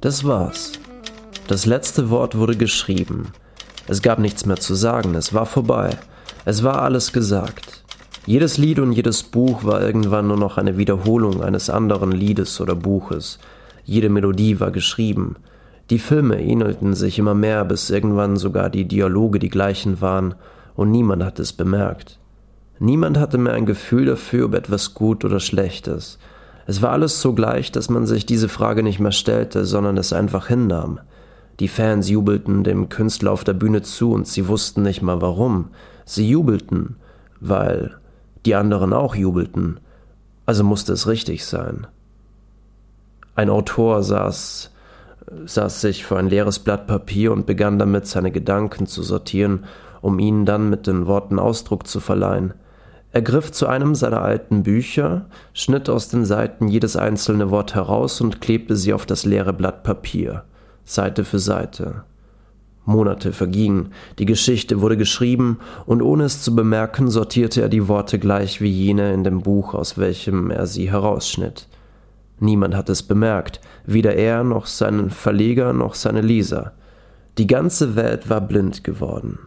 Das war's. Das letzte Wort wurde geschrieben. Es gab nichts mehr zu sagen, es war vorbei. Es war alles gesagt. Jedes Lied und jedes Buch war irgendwann nur noch eine Wiederholung eines anderen Liedes oder Buches. Jede Melodie war geschrieben. Die Filme ähnelten sich immer mehr, bis irgendwann sogar die Dialoge die gleichen waren, und niemand hat es bemerkt. Niemand hatte mehr ein Gefühl dafür, ob etwas gut oder schlecht ist. Es war alles so gleich, dass man sich diese Frage nicht mehr stellte, sondern es einfach hinnahm. Die Fans jubelten dem Künstler auf der Bühne zu und sie wussten nicht mal warum. Sie jubelten, weil die anderen auch jubelten. Also musste es richtig sein. Ein Autor saß, saß sich vor ein leeres Blatt Papier und begann damit, seine Gedanken zu sortieren, um ihnen dann mit den Worten Ausdruck zu verleihen. Er griff zu einem seiner alten Bücher, schnitt aus den Seiten jedes einzelne Wort heraus und klebte sie auf das leere Blatt Papier. Seite für Seite. Monate vergingen, die Geschichte wurde geschrieben, und ohne es zu bemerken, sortierte er die Worte gleich wie jene in dem Buch, aus welchem er sie herausschnitt. Niemand hat es bemerkt, weder er noch seinen Verleger noch seine Leser. Die ganze Welt war blind geworden.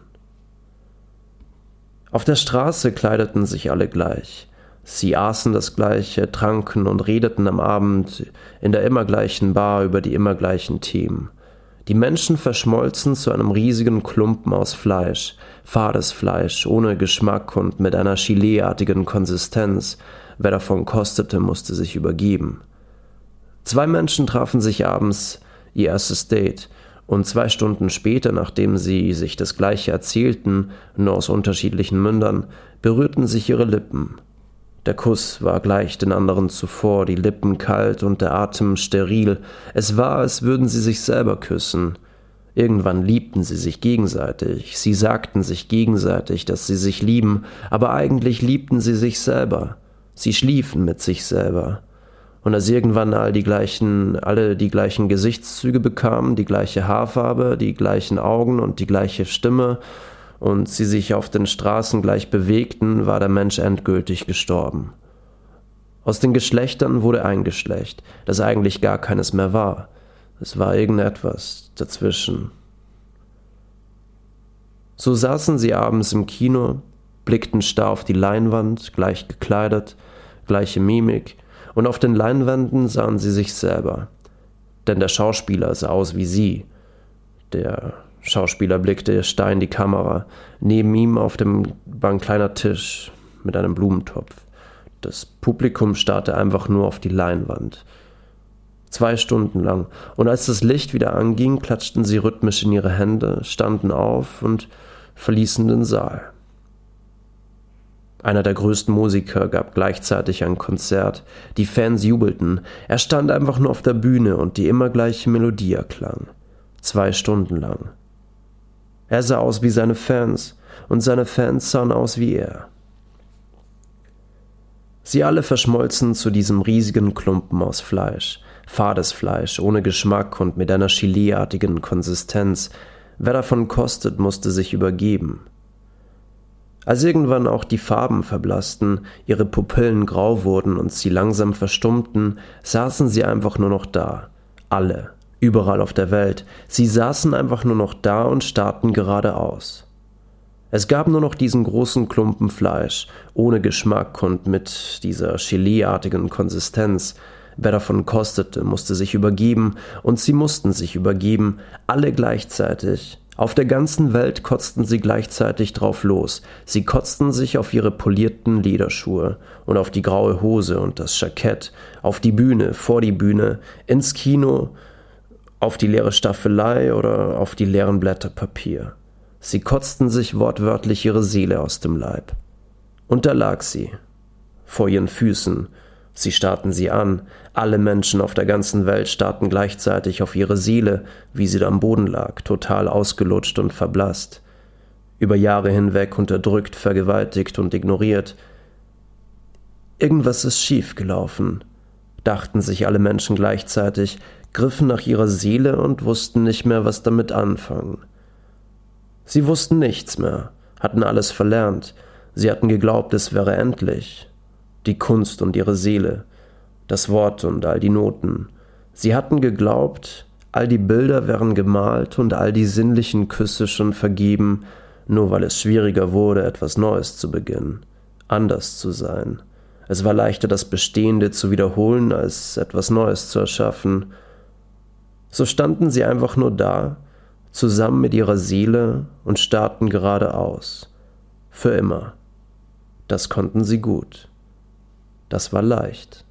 Auf der Straße kleideten sich alle gleich. Sie aßen das Gleiche, tranken und redeten am Abend in der immer gleichen Bar über die immer gleichen Themen. Die Menschen verschmolzen zu einem riesigen Klumpen aus Fleisch, fades Fleisch, ohne Geschmack und mit einer Gileeartigen Konsistenz. Wer davon kostete, musste sich übergeben. Zwei Menschen trafen sich abends ihr erstes Date, und zwei Stunden später, nachdem sie sich das Gleiche erzählten, nur aus unterschiedlichen Mündern, berührten sich ihre Lippen. Der Kuss war gleich den anderen zuvor, die Lippen kalt und der Atem steril. Es war, als würden sie sich selber küssen. Irgendwann liebten sie sich gegenseitig, sie sagten sich gegenseitig, dass sie sich lieben, aber eigentlich liebten sie sich selber. Sie schliefen mit sich selber. Und als irgendwann all die gleichen, alle die gleichen Gesichtszüge bekamen, die gleiche Haarfarbe, die gleichen Augen und die gleiche Stimme und sie sich auf den Straßen gleich bewegten, war der Mensch endgültig gestorben. Aus den Geschlechtern wurde ein Geschlecht, das eigentlich gar keines mehr war. Es war irgendetwas dazwischen. So saßen sie abends im Kino, blickten starr auf die Leinwand, gleich gekleidet, gleiche Mimik, und auf den Leinwänden sahen sie sich selber. Denn der Schauspieler sah aus wie sie. Der Schauspieler blickte starr in die Kamera. Neben ihm auf dem war ein kleiner Tisch mit einem Blumentopf. Das Publikum starrte einfach nur auf die Leinwand. Zwei Stunden lang. Und als das Licht wieder anging, klatschten sie rhythmisch in ihre Hände, standen auf und verließen den Saal. Einer der größten Musiker gab gleichzeitig ein Konzert. Die Fans jubelten. Er stand einfach nur auf der Bühne und die immer gleiche Melodie erklang. Zwei Stunden lang. Er sah aus wie seine Fans und seine Fans sahen aus wie er. Sie alle verschmolzen zu diesem riesigen Klumpen aus Fleisch, fades Fleisch, ohne Geschmack und mit einer Chiliartigen Konsistenz. Wer davon kostet, musste sich übergeben. Als irgendwann auch die Farben verblassten, ihre Pupillen grau wurden und sie langsam verstummten, saßen sie einfach nur noch da. Alle, überall auf der Welt. Sie saßen einfach nur noch da und starrten geradeaus. Es gab nur noch diesen großen Klumpen Fleisch, ohne Geschmack und mit dieser Geleeartigen Konsistenz. Wer davon kostete, musste sich übergeben, und sie mussten sich übergeben, alle gleichzeitig. Auf der ganzen Welt kotzten sie gleichzeitig drauf los. Sie kotzten sich auf ihre polierten Lederschuhe und auf die graue Hose und das Jackett, auf die Bühne, vor die Bühne, ins Kino, auf die leere Staffelei oder auf die leeren Blätter Papier. Sie kotzten sich wortwörtlich ihre Seele aus dem Leib. Und da lag sie, vor ihren Füßen. Sie starrten sie an. Alle Menschen auf der ganzen Welt starrten gleichzeitig auf ihre Seele, wie sie da am Boden lag, total ausgelutscht und verblasst. Über Jahre hinweg unterdrückt, vergewaltigt und ignoriert. Irgendwas ist schief gelaufen, dachten sich alle Menschen gleichzeitig, griffen nach ihrer Seele und wussten nicht mehr, was damit anfangen. Sie wussten nichts mehr, hatten alles verlernt, sie hatten geglaubt, es wäre endlich. Die Kunst und ihre Seele, das Wort und all die Noten. Sie hatten geglaubt, All die Bilder wären gemalt und all die sinnlichen Küsse schon vergeben, nur weil es schwieriger wurde, etwas Neues zu beginnen, anders zu sein. Es war leichter, das Bestehende zu wiederholen, als etwas Neues zu erschaffen. So standen sie einfach nur da, zusammen mit ihrer Seele und starrten geradeaus. Für immer. Das konnten sie gut. Das war leicht.